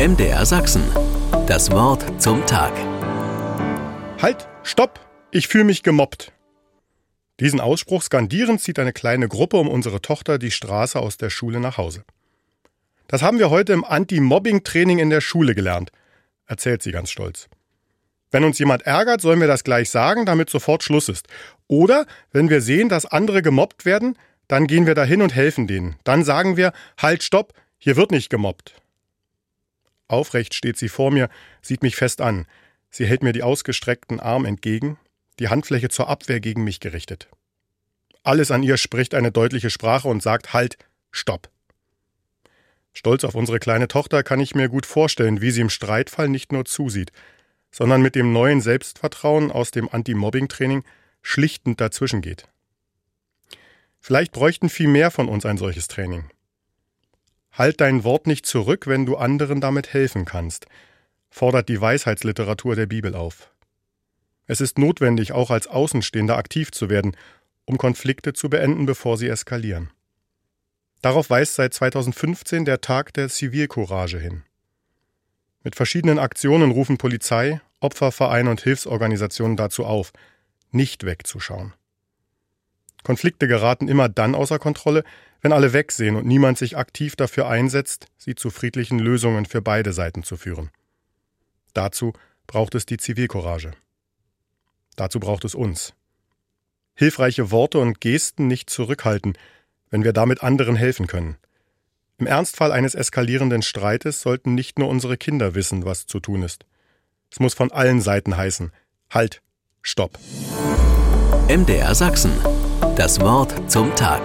MDR Sachsen. Das Wort zum Tag. Halt, stopp! Ich fühle mich gemobbt. Diesen Ausspruch skandierend zieht eine kleine Gruppe um unsere Tochter die Straße aus der Schule nach Hause. Das haben wir heute im Anti-Mobbing-Training in der Schule gelernt, erzählt sie ganz stolz. Wenn uns jemand ärgert, sollen wir das gleich sagen, damit sofort Schluss ist. Oder wenn wir sehen, dass andere gemobbt werden, dann gehen wir dahin und helfen denen. Dann sagen wir, halt, stopp, hier wird nicht gemobbt. Aufrecht steht sie vor mir, sieht mich fest an. Sie hält mir die ausgestreckten Arm entgegen, die Handfläche zur Abwehr gegen mich gerichtet. Alles an ihr spricht eine deutliche Sprache und sagt Halt, Stopp. Stolz auf unsere kleine Tochter kann ich mir gut vorstellen, wie sie im Streitfall nicht nur zusieht, sondern mit dem neuen Selbstvertrauen aus dem Anti-Mobbing-Training schlichtend dazwischen geht. Vielleicht bräuchten viel mehr von uns ein solches Training. Halt dein Wort nicht zurück, wenn du anderen damit helfen kannst, fordert die Weisheitsliteratur der Bibel auf. Es ist notwendig, auch als Außenstehender aktiv zu werden, um Konflikte zu beenden, bevor sie eskalieren. Darauf weist seit 2015 der Tag der Zivilcourage hin. Mit verschiedenen Aktionen rufen Polizei, Opfervereine und Hilfsorganisationen dazu auf, nicht wegzuschauen. Konflikte geraten immer dann außer Kontrolle, wenn alle wegsehen und niemand sich aktiv dafür einsetzt, sie zu friedlichen Lösungen für beide Seiten zu führen. Dazu braucht es die Zivilcourage. Dazu braucht es uns. Hilfreiche Worte und Gesten nicht zurückhalten, wenn wir damit anderen helfen können. Im Ernstfall eines eskalierenden Streites sollten nicht nur unsere Kinder wissen, was zu tun ist. Es muss von allen Seiten heißen Halt, Stopp. MDR Sachsen. Das Wort zum Tag.